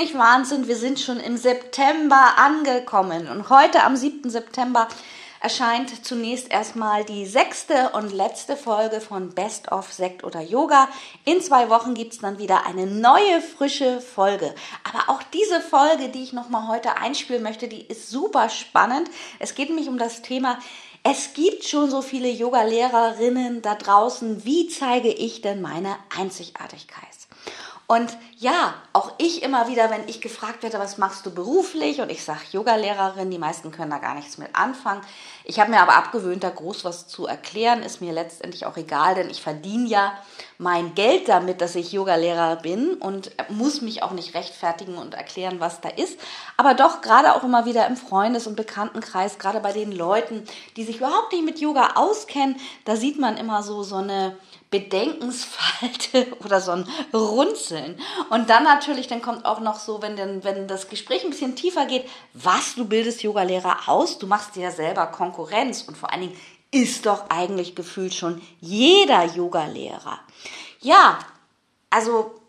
Nicht Wahnsinn? Wir sind schon im September angekommen und heute am 7. September erscheint zunächst erstmal die sechste und letzte Folge von Best of Sekt oder Yoga. In zwei Wochen gibt es dann wieder eine neue, frische Folge. Aber auch diese Folge, die ich nochmal heute einspielen möchte, die ist super spannend. Es geht nämlich um das Thema, es gibt schon so viele Yoga-Lehrerinnen da draußen. Wie zeige ich denn meine Einzigartigkeit? Und ja, auch ich immer wieder, wenn ich gefragt werde, was machst du beruflich? Und ich sage Yogalehrerin, die meisten können da gar nichts mit anfangen. Ich habe mir aber abgewöhnt, da groß was zu erklären, ist mir letztendlich auch egal, denn ich verdiene ja mein Geld damit, dass ich Yogalehrer bin und muss mich auch nicht rechtfertigen und erklären, was da ist. Aber doch gerade auch immer wieder im Freundes- und Bekanntenkreis, gerade bei den Leuten, die sich überhaupt nicht mit Yoga auskennen, da sieht man immer so so eine Bedenkensfalte oder so ein Runzeln. Und dann natürlich, dann kommt auch noch so, wenn, denn, wenn das Gespräch ein bisschen tiefer geht, was, du bildest Yogalehrer aus, du machst dir ja selber Konkurrenz und vor allen Dingen ist doch eigentlich gefühlt schon jeder Yogalehrer. Ja, also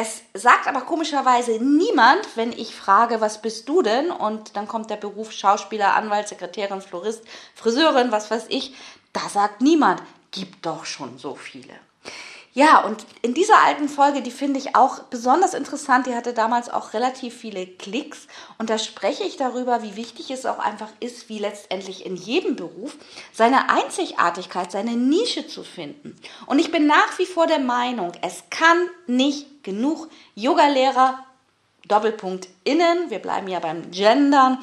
es sagt aber komischerweise niemand, wenn ich frage, was bist du denn? Und dann kommt der Beruf Schauspieler, Anwalt, Sekretärin, Florist, Friseurin, was weiß ich. Da sagt niemand, gibt doch schon so viele. Ja, und in dieser alten Folge, die finde ich auch besonders interessant, die hatte damals auch relativ viele Klicks und da spreche ich darüber, wie wichtig es auch einfach ist, wie letztendlich in jedem Beruf seine Einzigartigkeit, seine Nische zu finden. Und ich bin nach wie vor der Meinung, es kann nicht genug Yogalehrer, Doppelpunkt innen, wir bleiben ja beim Gendern,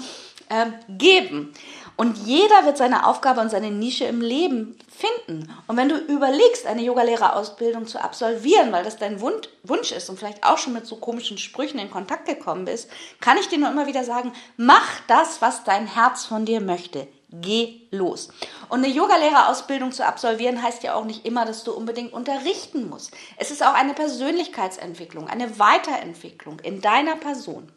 äh, geben. Und jeder wird seine Aufgabe und seine Nische im Leben finden. Und wenn du überlegst, eine Yogalehrerausbildung zu absolvieren, weil das dein Wunsch ist und vielleicht auch schon mit so komischen Sprüchen in Kontakt gekommen bist, kann ich dir nur immer wieder sagen, mach das, was dein Herz von dir möchte. Geh los. Und eine Yogalehrerausbildung zu absolvieren heißt ja auch nicht immer, dass du unbedingt unterrichten musst. Es ist auch eine Persönlichkeitsentwicklung, eine Weiterentwicklung in deiner Person.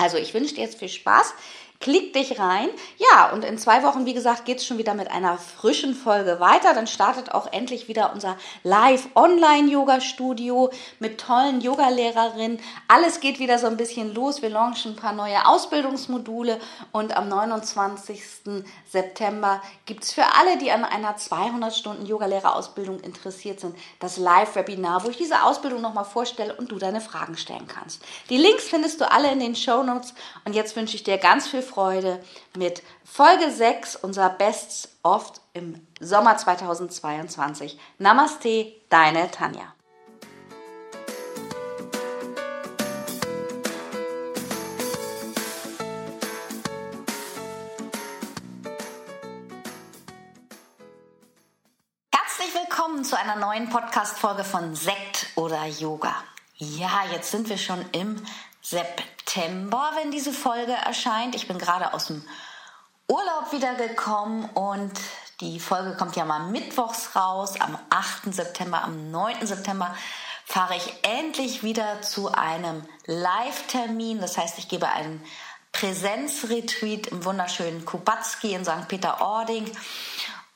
Also ich wünsche dir jetzt viel Spaß Klick dich rein. Ja, und in zwei Wochen, wie gesagt, geht es schon wieder mit einer frischen Folge weiter. Dann startet auch endlich wieder unser Live-Online-Yoga-Studio mit tollen Yogalehrerinnen. Alles geht wieder so ein bisschen los. Wir launchen ein paar neue Ausbildungsmodule und am 29. September gibt es für alle, die an einer 200-Stunden-Yogalehrerausbildung interessiert sind, das Live-Webinar, wo ich diese Ausbildung nochmal vorstelle und du deine Fragen stellen kannst. Die Links findest du alle in den Show Notes und jetzt wünsche ich dir ganz viel Freude mit Folge 6 unserer Bests oft im Sommer 2022. Namaste, deine Tanja. Herzlich willkommen zu einer neuen Podcast-Folge von Sekt oder Yoga. Ja, jetzt sind wir schon im September, wenn diese Folge erscheint. Ich bin gerade aus dem Urlaub wiedergekommen und die Folge kommt ja mal mittwochs raus. Am 8. September, am 9. September fahre ich endlich wieder zu einem Live-Termin. Das heißt, ich gebe einen Präsenzretreat im wunderschönen Kubatski in St. Peter-Ording.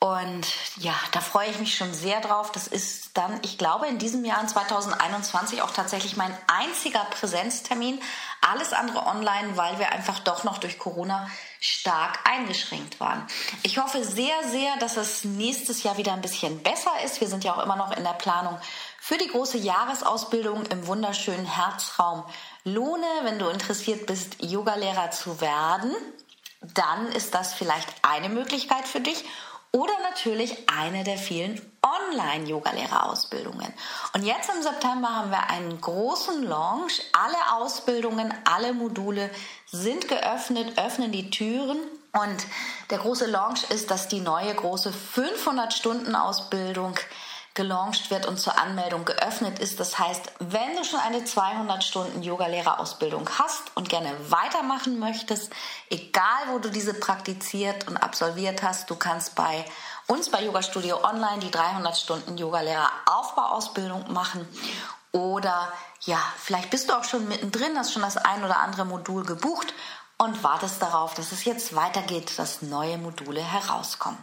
Und ja, da freue ich mich schon sehr drauf. Das ist dann, ich glaube, in diesem Jahr in 2021 auch tatsächlich mein einziger Präsenztermin. Alles andere online, weil wir einfach doch noch durch Corona stark eingeschränkt waren. Ich hoffe sehr, sehr, dass es nächstes Jahr wieder ein bisschen besser ist. Wir sind ja auch immer noch in der Planung für die große Jahresausbildung im wunderschönen Herzraum Lohne. Wenn du interessiert bist, Yogalehrer zu werden, dann ist das vielleicht eine Möglichkeit für dich oder natürlich eine der vielen Online-Yoga-Lehrerausbildungen. Und jetzt im September haben wir einen großen Launch. Alle Ausbildungen, alle Module sind geöffnet, öffnen die Türen. Und der große Launch ist, dass die neue große 500-Stunden-Ausbildung gelauncht wird und zur Anmeldung geöffnet ist. Das heißt, wenn du schon eine 200 Stunden Yogalehrerausbildung hast und gerne weitermachen möchtest, egal wo du diese praktiziert und absolviert hast, du kannst bei uns bei Yoga Studio Online die 300 Stunden Yogalehrer-Aufbauausbildung machen oder ja, vielleicht bist du auch schon mittendrin, hast schon das ein oder andere Modul gebucht und wartest darauf, dass es jetzt weitergeht, dass neue Module herauskommen.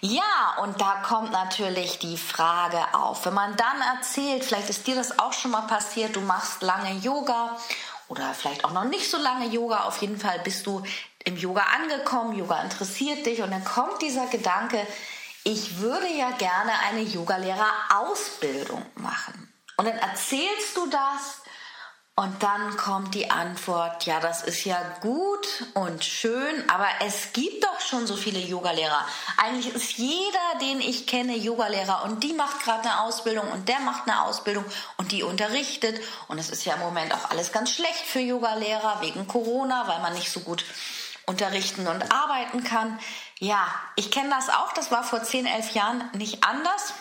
Ja, und da kommt natürlich die Frage auf. Wenn man dann erzählt, vielleicht ist dir das auch schon mal passiert, du machst lange Yoga oder vielleicht auch noch nicht so lange Yoga, auf jeden Fall bist du im Yoga angekommen, Yoga interessiert dich und dann kommt dieser Gedanke, ich würde ja gerne eine Yogalehrerausbildung machen. Und dann erzählst du das und dann kommt die Antwort, ja, das ist ja gut und schön, aber es gibt doch schon so viele Yogalehrer. Eigentlich ist jeder, den ich kenne, Yogalehrer und die macht gerade eine Ausbildung und der macht eine Ausbildung und die unterrichtet. Und es ist ja im Moment auch alles ganz schlecht für Yogalehrer wegen Corona, weil man nicht so gut unterrichten und arbeiten kann. Ja, ich kenne das auch, das war vor 10, 11 Jahren nicht anders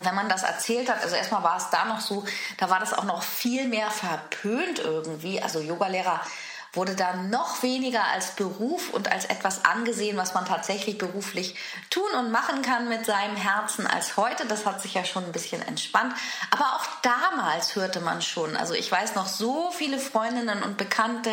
wenn man das erzählt hat, also erstmal war es da noch so, da war das auch noch viel mehr verpönt irgendwie. Also Yogalehrer wurde da noch weniger als Beruf und als etwas angesehen, was man tatsächlich beruflich tun und machen kann mit seinem Herzen als heute. Das hat sich ja schon ein bisschen entspannt. Aber auch damals hörte man schon, also ich weiß noch so viele Freundinnen und Bekannte,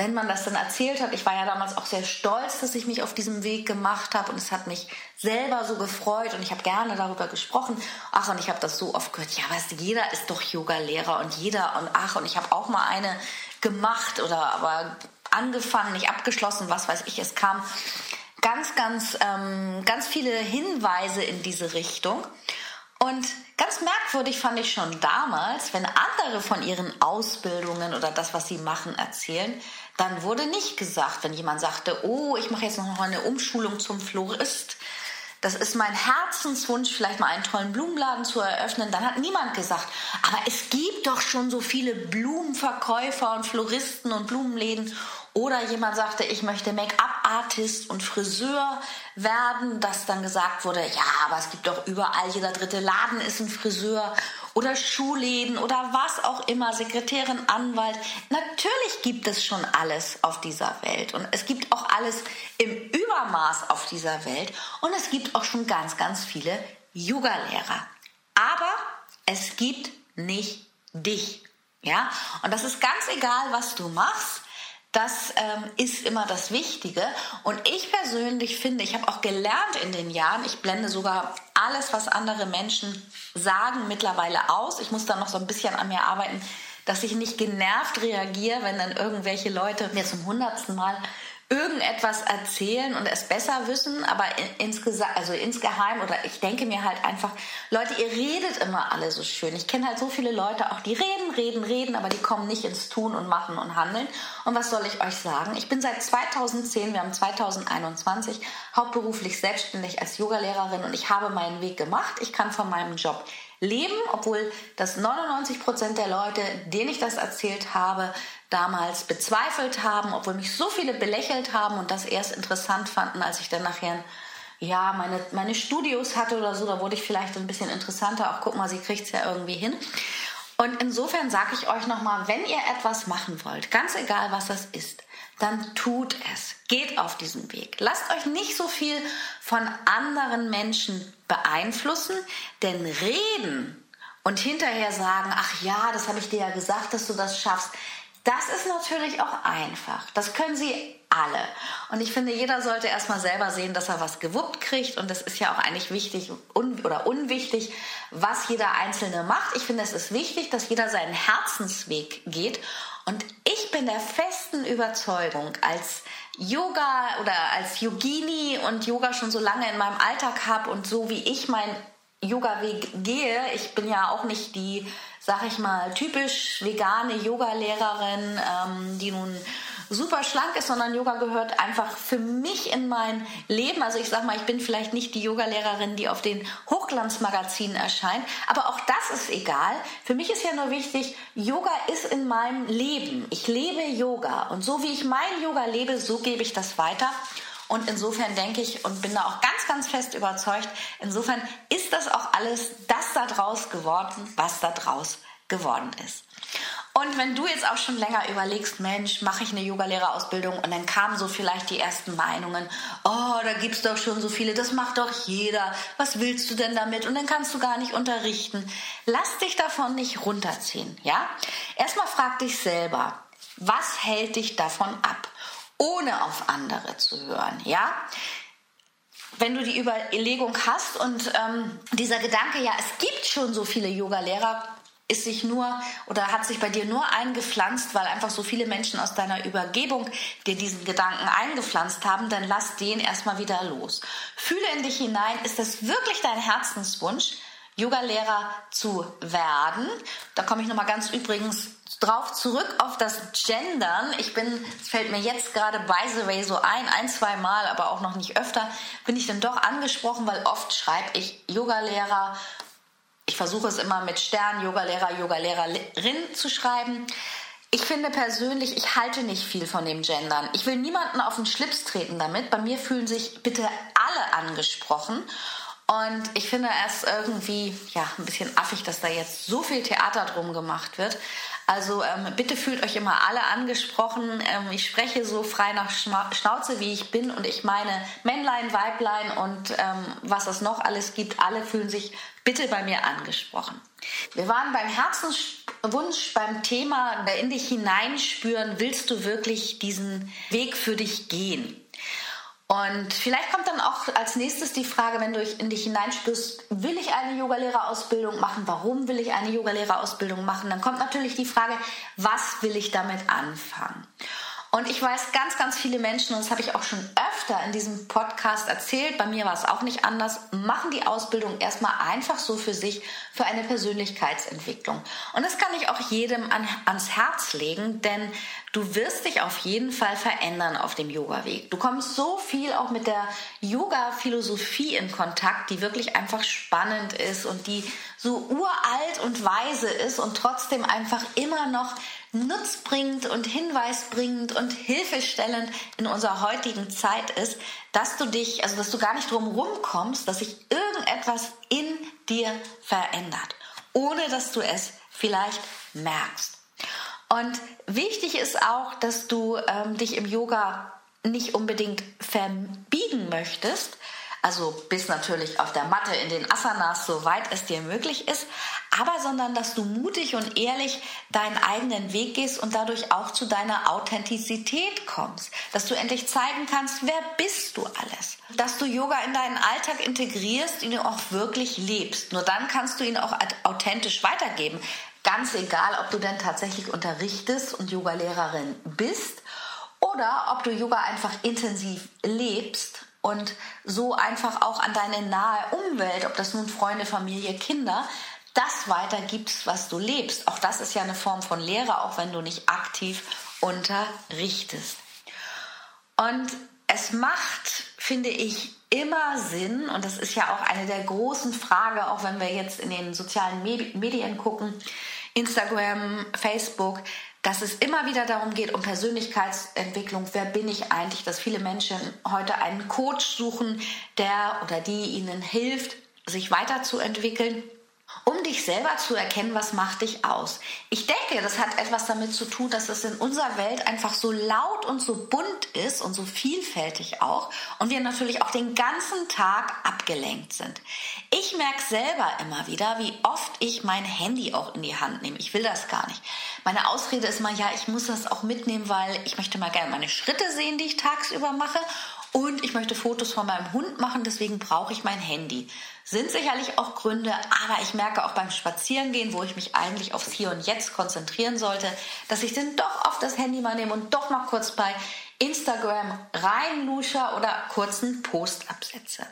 wenn man das dann erzählt hat, ich war ja damals auch sehr stolz, dass ich mich auf diesem Weg gemacht habe und es hat mich selber so gefreut und ich habe gerne darüber gesprochen. Ach, und ich habe das so oft gehört, ja, weißt du, jeder ist doch Yoga-Lehrer und jeder und ach, und ich habe auch mal eine gemacht oder aber angefangen, nicht abgeschlossen, was weiß ich. Es kam ganz, ganz, ähm, ganz viele Hinweise in diese Richtung. Und ganz merkwürdig fand ich schon damals, wenn andere von ihren Ausbildungen oder das, was sie machen, erzählen, dann wurde nicht gesagt, wenn jemand sagte, oh, ich mache jetzt noch eine Umschulung zum Florist, das ist mein Herzenswunsch, vielleicht mal einen tollen Blumenladen zu eröffnen. Dann hat niemand gesagt, aber es gibt doch schon so viele Blumenverkäufer und Floristen und Blumenläden oder jemand sagte, ich möchte Make-up-Artist und Friseur werden, dass dann gesagt wurde, ja, aber es gibt doch überall, jeder dritte Laden ist ein Friseur oder Schuhläden oder was auch immer, Sekretärin, Anwalt. Natürlich gibt es schon alles auf dieser Welt und es gibt auch alles im Übermaß auf dieser Welt und es gibt auch schon ganz, ganz viele Yoga-Lehrer. Aber es gibt nicht dich. Ja, und das ist ganz egal, was du machst. Das ähm, ist immer das Wichtige. Und ich persönlich finde, ich habe auch gelernt in den Jahren, ich blende sogar alles, was andere Menschen sagen, mittlerweile aus. Ich muss da noch so ein bisschen an mir arbeiten, dass ich nicht genervt reagiere, wenn dann irgendwelche Leute mir zum hundertsten Mal irgendetwas erzählen und es besser wissen, aber insgesamt, also insgeheim oder ich denke mir halt einfach, Leute, ihr redet immer alle so schön. Ich kenne halt so viele Leute auch, die reden, reden, reden, aber die kommen nicht ins Tun und Machen und Handeln. Und was soll ich euch sagen? Ich bin seit 2010, wir haben 2021, hauptberuflich selbstständig als Yogalehrerin und ich habe meinen Weg gemacht. Ich kann von meinem Job leben, obwohl das 99 Prozent der Leute, denen ich das erzählt habe, damals bezweifelt haben, obwohl mich so viele belächelt haben und das erst interessant fanden, als ich dann nachher ja, meine, meine Studios hatte oder so, da wurde ich vielleicht ein bisschen interessanter. Auch guck mal, sie kriegt es ja irgendwie hin. Und insofern sage ich euch nochmal, wenn ihr etwas machen wollt, ganz egal was das ist, dann tut es. Geht auf diesen Weg. Lasst euch nicht so viel von anderen Menschen beeinflussen, denn reden und hinterher sagen, ach ja, das habe ich dir ja gesagt, dass du das schaffst, das ist natürlich auch einfach. Das können sie alle. Und ich finde, jeder sollte erstmal selber sehen, dass er was gewuppt kriegt. Und das ist ja auch eigentlich wichtig un oder unwichtig, was jeder Einzelne macht. Ich finde, es ist wichtig, dass jeder seinen Herzensweg geht. Und ich bin der festen Überzeugung, als Yoga oder als Yogini und Yoga schon so lange in meinem Alltag habe und so wie ich meinen Yoga-Weg gehe, ich bin ja auch nicht die sag ich mal, typisch vegane Yoga-Lehrerin, ähm, die nun super schlank ist, sondern Yoga gehört einfach für mich in mein Leben. Also ich sag mal, ich bin vielleicht nicht die Yoga-Lehrerin, die auf den Hochglanzmagazinen erscheint, aber auch das ist egal. Für mich ist ja nur wichtig, Yoga ist in meinem Leben. Ich lebe Yoga und so wie ich mein Yoga lebe, so gebe ich das weiter. Und insofern denke ich und bin da auch ganz, ganz fest überzeugt, insofern ist das auch alles das da draus geworden, was da draus geworden ist. Und wenn du jetzt auch schon länger überlegst, Mensch, mache ich eine Yogalehrerausbildung und dann kamen so vielleicht die ersten Meinungen, oh, da gibt es doch schon so viele, das macht doch jeder, was willst du denn damit? Und dann kannst du gar nicht unterrichten. Lass dich davon nicht runterziehen, ja? Erstmal frag dich selber, was hält dich davon ab, ohne auf andere zu hören, ja? wenn du die Überlegung hast und ähm, dieser Gedanke, ja, es gibt schon so viele Yogalehrer, ist sich nur oder hat sich bei dir nur eingepflanzt, weil einfach so viele Menschen aus deiner Übergebung dir diesen Gedanken eingepflanzt haben, dann lass den erstmal wieder los. Fühle in dich hinein, ist das wirklich dein Herzenswunsch, Yogalehrer zu werden? Da komme ich nochmal ganz übrigens drauf zurück auf das Gendern. Ich bin, es fällt mir jetzt gerade by the way so ein, ein, zwei Mal, aber auch noch nicht öfter, bin ich dann doch angesprochen, weil oft schreibe ich Yogalehrer ich versuche es immer mit Stern, Yogalehrer, Yogalehrerin zu schreiben. Ich finde persönlich, ich halte nicht viel von dem Gendern. Ich will niemanden auf den Schlips treten damit. Bei mir fühlen sich bitte alle angesprochen. Und ich finde es irgendwie ja, ein bisschen affig, dass da jetzt so viel Theater drum gemacht wird. Also ähm, bitte fühlt euch immer alle angesprochen. Ähm, ich spreche so frei nach Schnauze, wie ich bin. Und ich meine Männlein, Weiblein und ähm, was es noch alles gibt. Alle fühlen sich bitte bei mir angesprochen. Wir waren beim Herzenswunsch, beim Thema in dich hineinspüren. Willst du wirklich diesen Weg für dich gehen? Und vielleicht kommt dann auch als nächstes die Frage, wenn du in dich hineinspürst, will ich eine Yogalehrerausbildung machen? Warum will ich eine Yogalehrerausbildung machen? Dann kommt natürlich die Frage, was will ich damit anfangen? Und ich weiß ganz, ganz viele Menschen, und das habe ich auch schon öfter in diesem Podcast erzählt, bei mir war es auch nicht anders, machen die Ausbildung erstmal einfach so für sich, für eine Persönlichkeitsentwicklung. Und das kann ich auch jedem an, ans Herz legen, denn du wirst dich auf jeden Fall verändern auf dem Yoga-Weg. Du kommst so viel auch mit der Yoga-Philosophie in Kontakt, die wirklich einfach spannend ist und die so uralt und weise ist und trotzdem einfach immer noch nutzbringend und hinweisbringend und hilfestellend in unserer heutigen Zeit ist, dass du dich, also dass du gar nicht drum rumkommst, dass sich irgendetwas in dir verändert, ohne dass du es vielleicht merkst. Und wichtig ist auch, dass du ähm, dich im Yoga nicht unbedingt verbiegen möchtest, also bis natürlich auf der Matte in den Asanas, soweit es dir möglich ist, aber sondern dass du mutig und ehrlich deinen eigenen Weg gehst und dadurch auch zu deiner Authentizität kommst, dass du endlich zeigen kannst, wer bist du alles, dass du Yoga in deinen Alltag integrierst, ihn auch wirklich lebst. Nur dann kannst du ihn auch authentisch weitergeben. Ganz egal, ob du denn tatsächlich unterrichtest und Yogalehrerin bist oder ob du Yoga einfach intensiv lebst und so einfach auch an deine nahe Umwelt, ob das nun Freunde, Familie, Kinder, das weitergibst, was du lebst. Auch das ist ja eine Form von Lehre, auch wenn du nicht aktiv unterrichtest. Und es macht, finde ich, immer Sinn, und das ist ja auch eine der großen Fragen, auch wenn wir jetzt in den sozialen Medien gucken, Instagram, Facebook, dass es immer wieder darum geht, um Persönlichkeitsentwicklung. Wer bin ich eigentlich? Dass viele Menschen heute einen Coach suchen, der oder die ihnen hilft, sich weiterzuentwickeln um dich selber zu erkennen, was macht dich aus. Ich denke, das hat etwas damit zu tun, dass es in unserer Welt einfach so laut und so bunt ist und so vielfältig auch und wir natürlich auch den ganzen Tag abgelenkt sind. Ich merke selber immer wieder, wie oft ich mein Handy auch in die Hand nehme. Ich will das gar nicht. Meine Ausrede ist mal, ja, ich muss das auch mitnehmen, weil ich möchte mal gerne meine Schritte sehen, die ich tagsüber mache und ich möchte Fotos von meinem Hund machen, deswegen brauche ich mein Handy. Sind sicherlich auch Gründe, aber ich merke auch beim Spazierengehen, wo ich mich eigentlich aufs Hier und Jetzt konzentrieren sollte, dass ich dann doch auf das Handy mal nehme und doch mal kurz bei Instagram reinlusche oder kurzen Post absetze.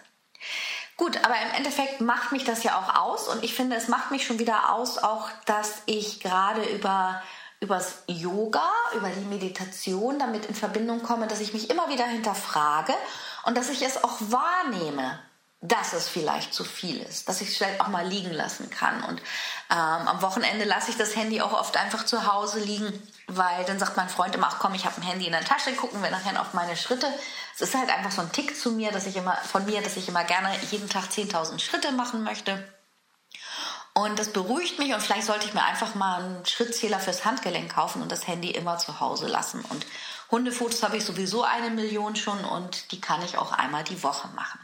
Gut, aber im Endeffekt macht mich das ja auch aus und ich finde, es macht mich schon wieder aus, auch dass ich gerade über übers Yoga, über die Meditation damit in Verbindung komme, dass ich mich immer wieder hinterfrage und dass ich es auch wahrnehme. Dass es vielleicht zu viel ist, dass ich es vielleicht auch mal liegen lassen kann. Und ähm, am Wochenende lasse ich das Handy auch oft einfach zu Hause liegen, weil dann sagt mein Freund immer, ach komm, ich habe ein Handy in der Tasche, gucken wir nachher auf meine Schritte. Es ist halt einfach so ein Tick zu mir, dass ich immer von mir, dass ich immer gerne jeden Tag 10.000 Schritte machen möchte. Und das beruhigt mich und vielleicht sollte ich mir einfach mal einen Schrittzähler fürs Handgelenk kaufen und das Handy immer zu Hause lassen. Und Hundefotos habe ich sowieso eine Million schon und die kann ich auch einmal die Woche machen.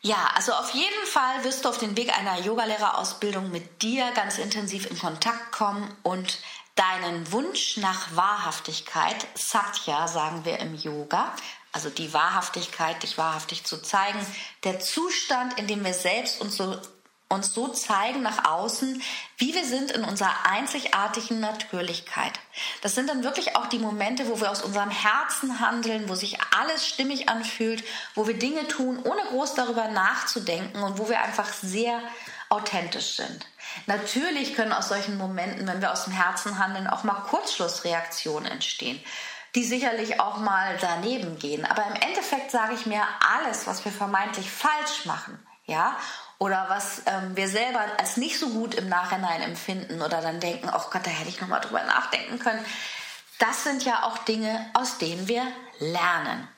Ja, also auf jeden Fall wirst du auf den Weg einer Yogalehrerausbildung mit dir ganz intensiv in Kontakt kommen und deinen Wunsch nach Wahrhaftigkeit, Satya sagen wir im Yoga, also die Wahrhaftigkeit, dich wahrhaftig zu zeigen, der Zustand, in dem wir selbst uns so uns so zeigen nach außen, wie wir sind in unserer einzigartigen Natürlichkeit. Das sind dann wirklich auch die Momente, wo wir aus unserem Herzen handeln, wo sich alles stimmig anfühlt, wo wir Dinge tun, ohne groß darüber nachzudenken und wo wir einfach sehr authentisch sind. Natürlich können aus solchen Momenten, wenn wir aus dem Herzen handeln, auch mal Kurzschlussreaktionen entstehen die sicherlich auch mal daneben gehen. Aber im Endeffekt sage ich mir, alles, was wir vermeintlich falsch machen, ja, oder was ähm, wir selber als nicht so gut im Nachhinein empfinden oder dann denken, oh Gott, da hätte ich noch mal drüber nachdenken können. Das sind ja auch Dinge, aus denen wir lernen.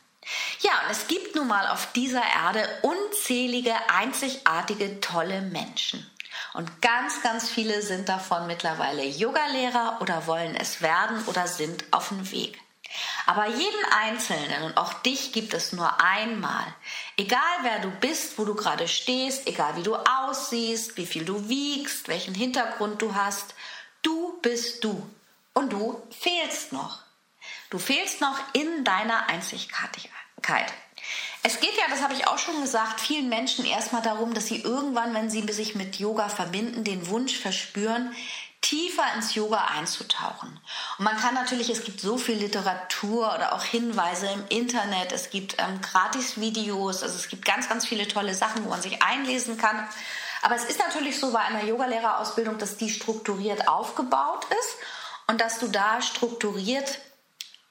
Ja, und es gibt nun mal auf dieser Erde unzählige, einzigartige, tolle Menschen. Und ganz, ganz viele sind davon mittlerweile Yogalehrer oder wollen es werden oder sind auf dem Weg. Aber jeden Einzelnen und auch dich gibt es nur einmal. Egal wer du bist, wo du gerade stehst, egal wie du aussiehst, wie viel du wiegst, welchen Hintergrund du hast, du bist du. Und du fehlst noch. Du fehlst noch in deiner Einzigartigkeit. Es geht ja, das habe ich auch schon gesagt, vielen Menschen erstmal darum, dass sie irgendwann, wenn sie sich mit Yoga verbinden, den Wunsch verspüren, tiefer ins Yoga einzutauchen. Und man kann natürlich, es gibt so viel Literatur oder auch Hinweise im Internet, es gibt ähm, Gratis-Videos, also es gibt ganz, ganz viele tolle Sachen, wo man sich einlesen kann. Aber es ist natürlich so bei einer Yogalehrerausbildung, dass die strukturiert aufgebaut ist und dass du da strukturiert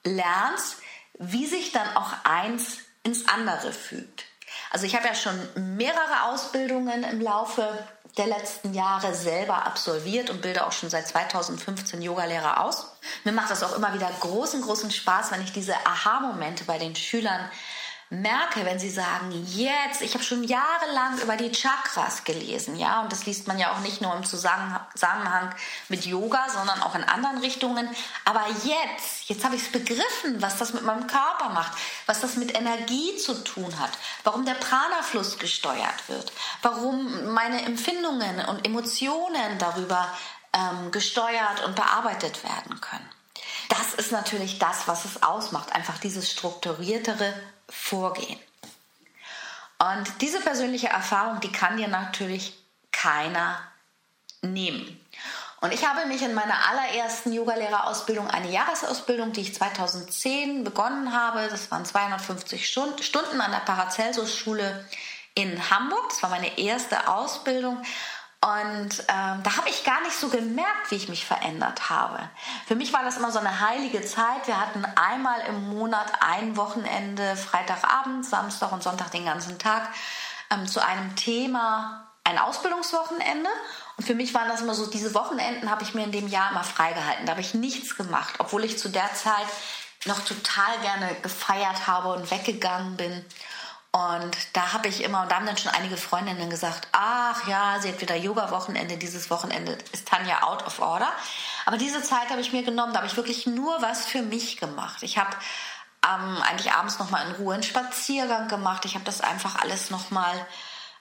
lernst, wie sich dann auch eins ins andere fügt. Also ich habe ja schon mehrere Ausbildungen im Laufe der letzten Jahre selber absolviert und bilde auch schon seit 2015 Yogalehrer aus. Mir macht das auch immer wieder großen, großen Spaß, wenn ich diese Aha-Momente bei den Schülern merke, wenn sie sagen, jetzt, ich habe schon jahrelang über die Chakras gelesen, ja, und das liest man ja auch nicht nur im Zusammenhang mit Yoga, sondern auch in anderen Richtungen, aber jetzt, jetzt habe ich es begriffen, was das mit meinem Körper macht, was das mit Energie zu tun hat, warum der Prana-Fluss gesteuert wird, warum meine Empfindungen und Emotionen darüber ähm, gesteuert und bearbeitet werden können. Das ist natürlich das, was es ausmacht, einfach dieses strukturiertere Vorgehen. Und diese persönliche Erfahrung, die kann dir natürlich keiner nehmen. Und ich habe mich in meiner allerersten Yogalehrerausbildung, eine Jahresausbildung, die ich 2010 begonnen habe, das waren 250 Stunden an der Paracelsus-Schule in Hamburg. Das war meine erste Ausbildung. Und ähm, da habe ich gar nicht so gemerkt, wie ich mich verändert habe. Für mich war das immer so eine heilige Zeit. Wir hatten einmal im Monat ein Wochenende, Freitagabend, Samstag und Sonntag den ganzen Tag, ähm, zu einem Thema ein Ausbildungswochenende. Und für mich waren das immer so, diese Wochenenden habe ich mir in dem Jahr immer freigehalten. Da habe ich nichts gemacht, obwohl ich zu der Zeit noch total gerne gefeiert habe und weggegangen bin. Und da habe ich immer, und da haben dann schon einige Freundinnen gesagt, ach ja, sie hat wieder Yoga-Wochenende, dieses Wochenende ist Tanja out of order. Aber diese Zeit habe ich mir genommen, da habe ich wirklich nur was für mich gemacht. Ich habe ähm, eigentlich abends nochmal in Ruhe einen Spaziergang gemacht. Ich habe das einfach alles nochmal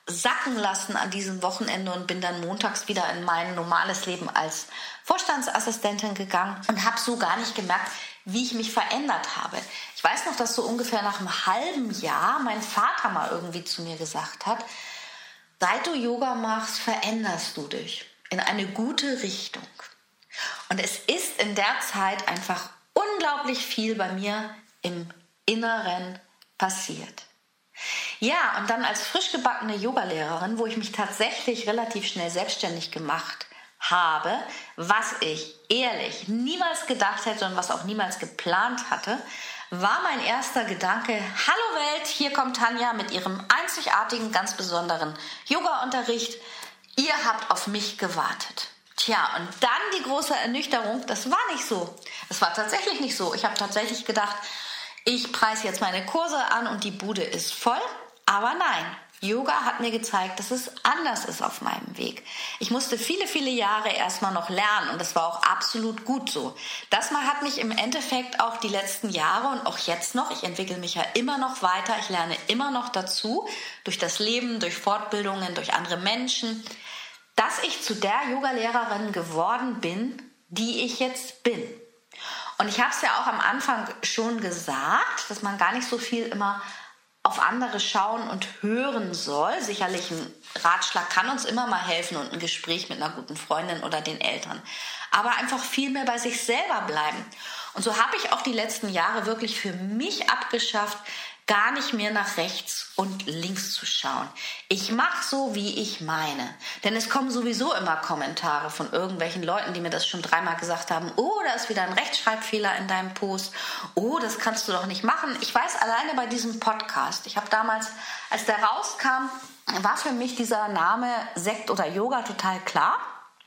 sacken lassen an diesem Wochenende und bin dann montags wieder in mein normales Leben als Vorstandsassistentin gegangen und habe so gar nicht gemerkt, wie ich mich verändert habe. Ich weiß noch, dass so ungefähr nach einem halben Jahr mein Vater mal irgendwie zu mir gesagt hat, seit du Yoga machst, veränderst du dich in eine gute Richtung. Und es ist in der Zeit einfach unglaublich viel bei mir im Inneren passiert. Ja, und dann als frisch gebackene Yogalehrerin, wo ich mich tatsächlich relativ schnell selbstständig gemacht habe, was ich ehrlich niemals gedacht hätte und was auch niemals geplant hatte, war mein erster Gedanke, hallo Welt, hier kommt Tanja mit ihrem einzigartigen, ganz besonderen Yoga-Unterricht. Ihr habt auf mich gewartet. Tja, und dann die große Ernüchterung, das war nicht so. Es war tatsächlich nicht so. Ich habe tatsächlich gedacht, ich preise jetzt meine Kurse an und die Bude ist voll. Aber nein, Yoga hat mir gezeigt, dass es anders ist auf meinem Weg. Ich musste viele, viele Jahre erstmal noch lernen und das war auch absolut gut so. Das mal hat mich im Endeffekt auch die letzten Jahre und auch jetzt noch, ich entwickle mich ja immer noch weiter, ich lerne immer noch dazu, durch das Leben, durch Fortbildungen, durch andere Menschen, dass ich zu der Yogalehrerin geworden bin, die ich jetzt bin. Und ich habe es ja auch am Anfang schon gesagt, dass man gar nicht so viel immer auf andere schauen und hören soll. Sicherlich ein Ratschlag kann uns immer mal helfen und ein Gespräch mit einer guten Freundin oder den Eltern. Aber einfach viel mehr bei sich selber bleiben. Und so habe ich auch die letzten Jahre wirklich für mich abgeschafft, gar nicht mehr nach rechts und links zu schauen. Ich mache so, wie ich meine. Denn es kommen sowieso immer Kommentare von irgendwelchen Leuten, die mir das schon dreimal gesagt haben. Oh, da ist wieder ein Rechtschreibfehler in deinem Post. Oh, das kannst du doch nicht machen. Ich weiß alleine bei diesem Podcast. Ich habe damals, als der rauskam, war für mich dieser Name Sekt oder Yoga total klar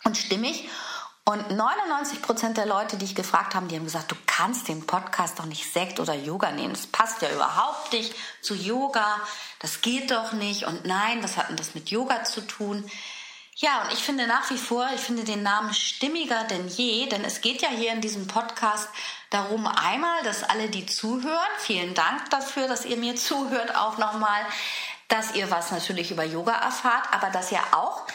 und stimmig. Und 99 Prozent der Leute, die ich gefragt habe, die haben gesagt, du kannst den Podcast doch nicht Sekt oder Yoga nehmen. Das passt ja überhaupt nicht zu Yoga. Das geht doch nicht. Und nein, was hat denn das mit Yoga zu tun? Ja, und ich finde nach wie vor, ich finde den Namen stimmiger denn je, denn es geht ja hier in diesem Podcast darum einmal, dass alle, die zuhören, vielen Dank dafür, dass ihr mir zuhört, auch nochmal, dass ihr was natürlich über Yoga erfahrt, aber dass ihr auch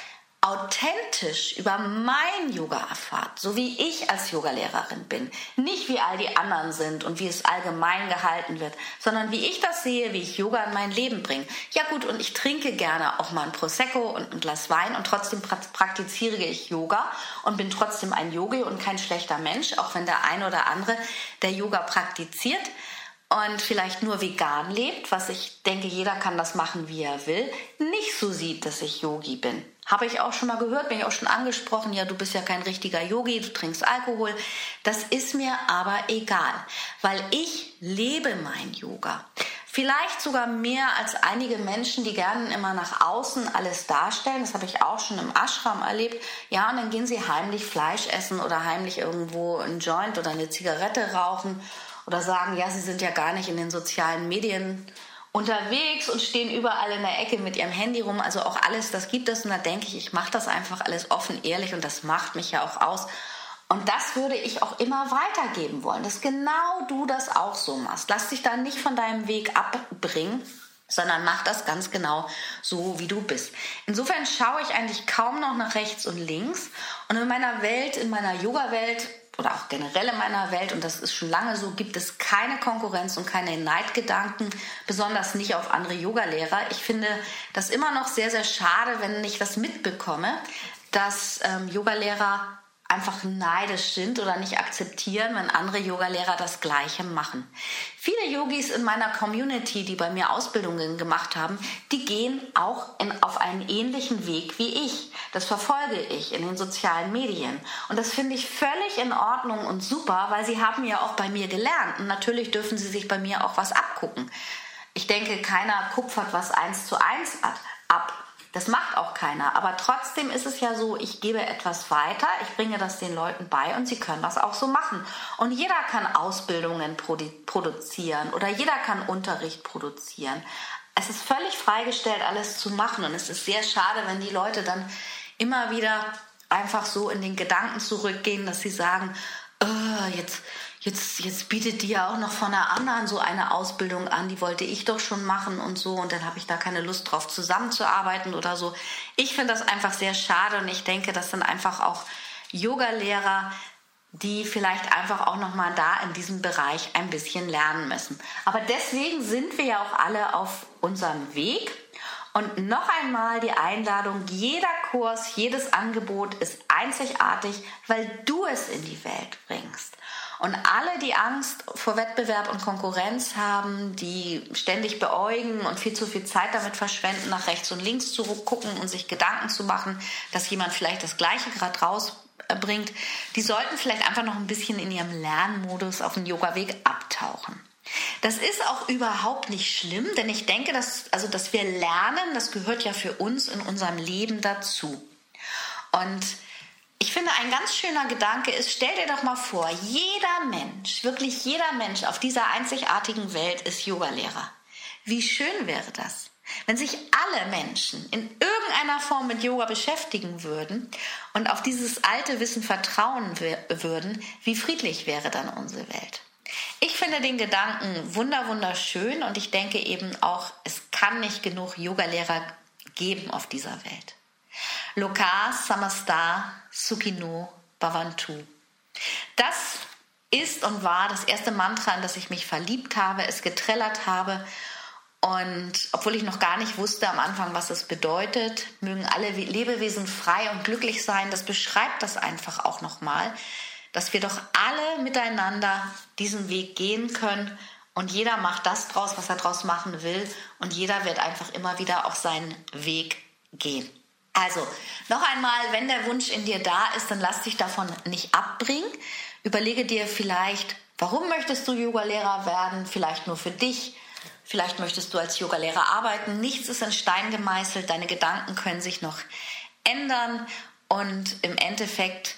authentisch über mein Yoga erfahrt, so wie ich als Yogalehrerin bin, nicht wie all die anderen sind und wie es allgemein gehalten wird, sondern wie ich das sehe, wie ich Yoga in mein Leben bringe. Ja gut, und ich trinke gerne auch mal ein Prosecco und ein Glas Wein und trotzdem praktiziere ich Yoga und bin trotzdem ein Yogi und kein schlechter Mensch, auch wenn der eine oder andere, der Yoga praktiziert, und vielleicht nur vegan lebt, was ich denke, jeder kann das machen, wie er will, nicht so sieht, dass ich Yogi bin. Habe ich auch schon mal gehört, bin ich auch schon angesprochen, ja, du bist ja kein richtiger Yogi, du trinkst Alkohol. Das ist mir aber egal, weil ich lebe mein Yoga. Vielleicht sogar mehr als einige Menschen, die gerne immer nach außen alles darstellen. Das habe ich auch schon im Ashram erlebt. Ja, und dann gehen sie heimlich Fleisch essen oder heimlich irgendwo einen Joint oder eine Zigarette rauchen oder sagen, ja, sie sind ja gar nicht in den sozialen Medien unterwegs und stehen überall in der Ecke mit ihrem Handy rum. Also auch alles, das gibt es. Und da denke ich, ich mache das einfach alles offen, ehrlich und das macht mich ja auch aus. Und das würde ich auch immer weitergeben wollen, dass genau du das auch so machst. Lass dich da nicht von deinem Weg abbringen, sondern mach das ganz genau so, wie du bist. Insofern schaue ich eigentlich kaum noch nach rechts und links. Und in meiner Welt, in meiner Yoga-Welt, oder auch generell in meiner Welt, und das ist schon lange so, gibt es keine Konkurrenz und keine Neidgedanken, besonders nicht auf andere Yogalehrer. Ich finde das immer noch sehr, sehr schade, wenn ich das mitbekomme, dass ähm, Yogalehrer einfach neidisch sind oder nicht akzeptieren, wenn andere Yogalehrer das Gleiche machen. Viele Yogis in meiner Community, die bei mir Ausbildungen gemacht haben, die gehen auch in, auf einen ähnlichen Weg wie ich. Das verfolge ich in den sozialen Medien. Und das finde ich völlig in Ordnung und super, weil sie haben ja auch bei mir gelernt. Und natürlich dürfen sie sich bei mir auch was abgucken. Ich denke, keiner kupfert was eins zu eins ab. Das macht auch keiner. Aber trotzdem ist es ja so, ich gebe etwas weiter, ich bringe das den Leuten bei und sie können das auch so machen. Und jeder kann Ausbildungen produ produzieren oder jeder kann Unterricht produzieren. Es ist völlig freigestellt, alles zu machen. Und es ist sehr schade, wenn die Leute dann immer wieder einfach so in den Gedanken zurückgehen, dass sie sagen, oh, jetzt jetzt, jetzt bietet die ja auch noch von einer anderen so eine Ausbildung an, die wollte ich doch schon machen und so und dann habe ich da keine Lust drauf zusammenzuarbeiten oder so. Ich finde das einfach sehr schade und ich denke, das sind einfach auch Yoga-Lehrer, die vielleicht einfach auch noch mal da in diesem Bereich ein bisschen lernen müssen. Aber deswegen sind wir ja auch alle auf unserem Weg. Und noch einmal die Einladung, jeder Kurs, jedes Angebot ist einzigartig, weil du es in die Welt bringst. Und alle, die Angst vor Wettbewerb und Konkurrenz haben, die ständig beäugen und viel zu viel Zeit damit verschwenden, nach rechts und links zu gucken und sich Gedanken zu machen, dass jemand vielleicht das Gleiche gerade rausbringt, die sollten vielleicht einfach noch ein bisschen in ihrem Lernmodus auf den Yoga-Weg abtauchen. Das ist auch überhaupt nicht schlimm, denn ich denke, dass, also, dass wir lernen, das gehört ja für uns in unserem Leben dazu. Und ich finde, ein ganz schöner Gedanke ist, stell dir doch mal vor, jeder Mensch, wirklich jeder Mensch auf dieser einzigartigen Welt ist Yogalehrer. Wie schön wäre das, wenn sich alle Menschen in irgendeiner Form mit Yoga beschäftigen würden und auf dieses alte Wissen vertrauen würden, wie friedlich wäre dann unsere Welt. Ich finde den Gedanken wunder wunderschön und ich denke eben auch, es kann nicht genug Yogalehrer geben auf dieser Welt. Loka Samasta Sukino Bhavantu. Das ist und war das erste Mantra, in das ich mich verliebt habe, es getrellert habe. Und obwohl ich noch gar nicht wusste am Anfang, was es bedeutet, mögen alle Lebewesen frei und glücklich sein, das beschreibt das einfach auch nochmal, dass wir doch alle miteinander diesen Weg gehen können und jeder macht das draus, was er draus machen will und jeder wird einfach immer wieder auf seinen Weg gehen. Also, noch einmal, wenn der Wunsch in dir da ist, dann lass dich davon nicht abbringen. Überlege dir vielleicht, warum möchtest du Yogalehrer werden? Vielleicht nur für dich. Vielleicht möchtest du als Yogalehrer arbeiten. Nichts ist in Stein gemeißelt. Deine Gedanken können sich noch ändern. Und im Endeffekt,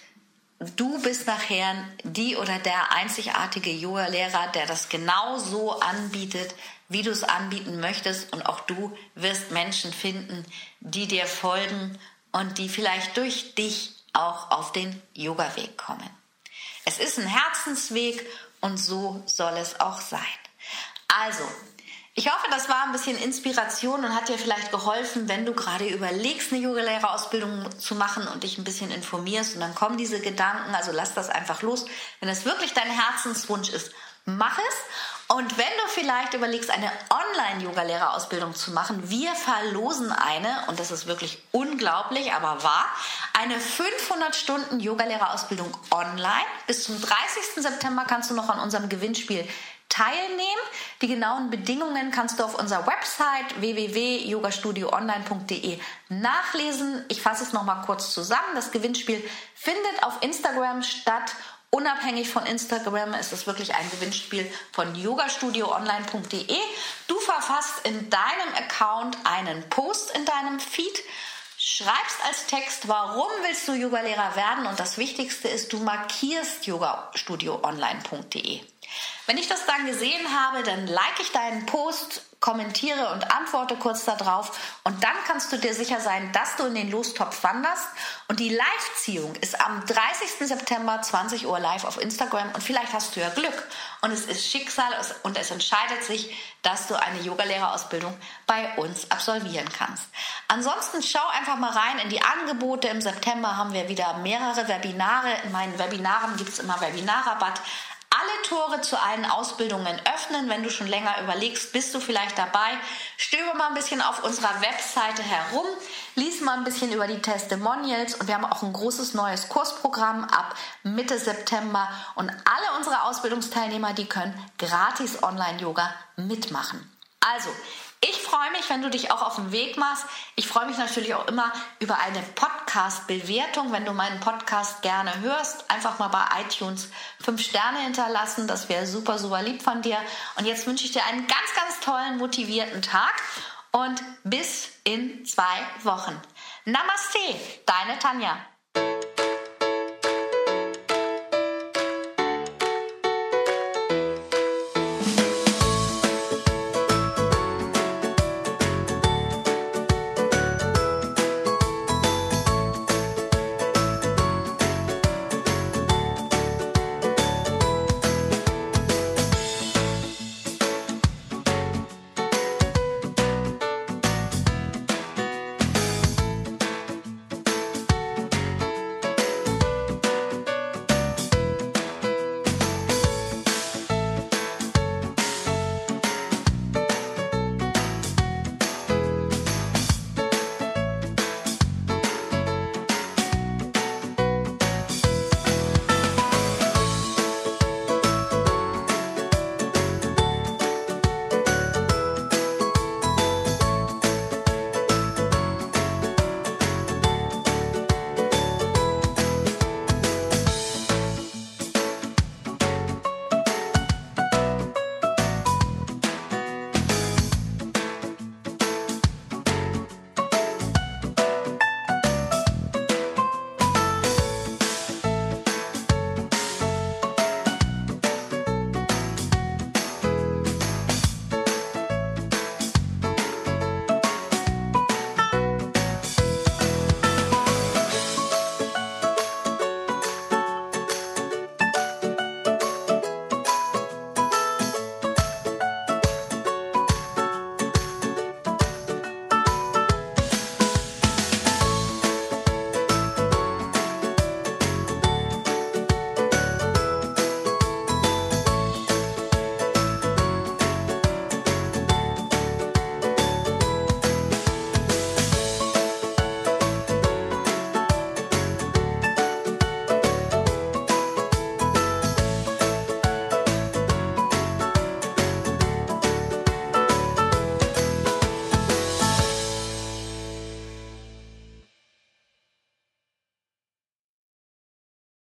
du bist nachher die oder der einzigartige Yogalehrer, der das genau so anbietet, wie du es anbieten möchtest. Und auch du wirst Menschen finden, die dir folgen und die vielleicht durch dich auch auf den Yoga-Weg kommen. Es ist ein Herzensweg und so soll es auch sein. Also, ich hoffe, das war ein bisschen Inspiration und hat dir vielleicht geholfen, wenn du gerade überlegst, eine Yogalehrerausbildung zu machen und dich ein bisschen informierst und dann kommen diese Gedanken, also lass das einfach los. Wenn es wirklich dein Herzenswunsch ist, mach es und wenn du vielleicht überlegst, eine Online-Yoga-Lehrerausbildung zu machen, wir verlosen eine, und das ist wirklich unglaublich, aber wahr, eine 500 Stunden Yoga-Lehrerausbildung online. Bis zum 30. September kannst du noch an unserem Gewinnspiel teilnehmen. Die genauen Bedingungen kannst du auf unserer Website www.yogastudioonline.de nachlesen. Ich fasse es nochmal kurz zusammen. Das Gewinnspiel findet auf Instagram statt Unabhängig von Instagram ist es wirklich ein Gewinnspiel von yogastudioonline.de. Du verfasst in deinem Account einen Post in deinem Feed, schreibst als Text, warum willst du Yogalehrer werden und das Wichtigste ist, du markierst yogastudioonline.de. Wenn ich das dann gesehen habe, dann like ich deinen Post, kommentiere und antworte kurz darauf und dann kannst du dir sicher sein, dass du in den Lostopf wanderst. Und die Live-Ziehung ist am 30. September 20 Uhr live auf Instagram und vielleicht hast du ja Glück und es ist Schicksal und es entscheidet sich, dass du eine Yogalehrerausbildung bei uns absolvieren kannst. Ansonsten schau einfach mal rein in die Angebote. Im September haben wir wieder mehrere Webinare. In meinen Webinaren gibt es immer Webinarrabatt alle Tore zu allen Ausbildungen öffnen. Wenn du schon länger überlegst, bist du vielleicht dabei. Stöbe mal ein bisschen auf unserer Webseite herum, lies mal ein bisschen über die Testimonials und wir haben auch ein großes neues Kursprogramm ab Mitte September und alle unsere Ausbildungsteilnehmer, die können gratis Online-Yoga mitmachen. Also, ich freue mich, wenn du dich auch auf den Weg machst. Ich freue mich natürlich auch immer über eine Podcast-Bewertung. Wenn du meinen Podcast gerne hörst, einfach mal bei iTunes fünf Sterne hinterlassen. Das wäre super, super lieb von dir. Und jetzt wünsche ich dir einen ganz, ganz tollen, motivierten Tag und bis in zwei Wochen. Namaste, deine Tanja.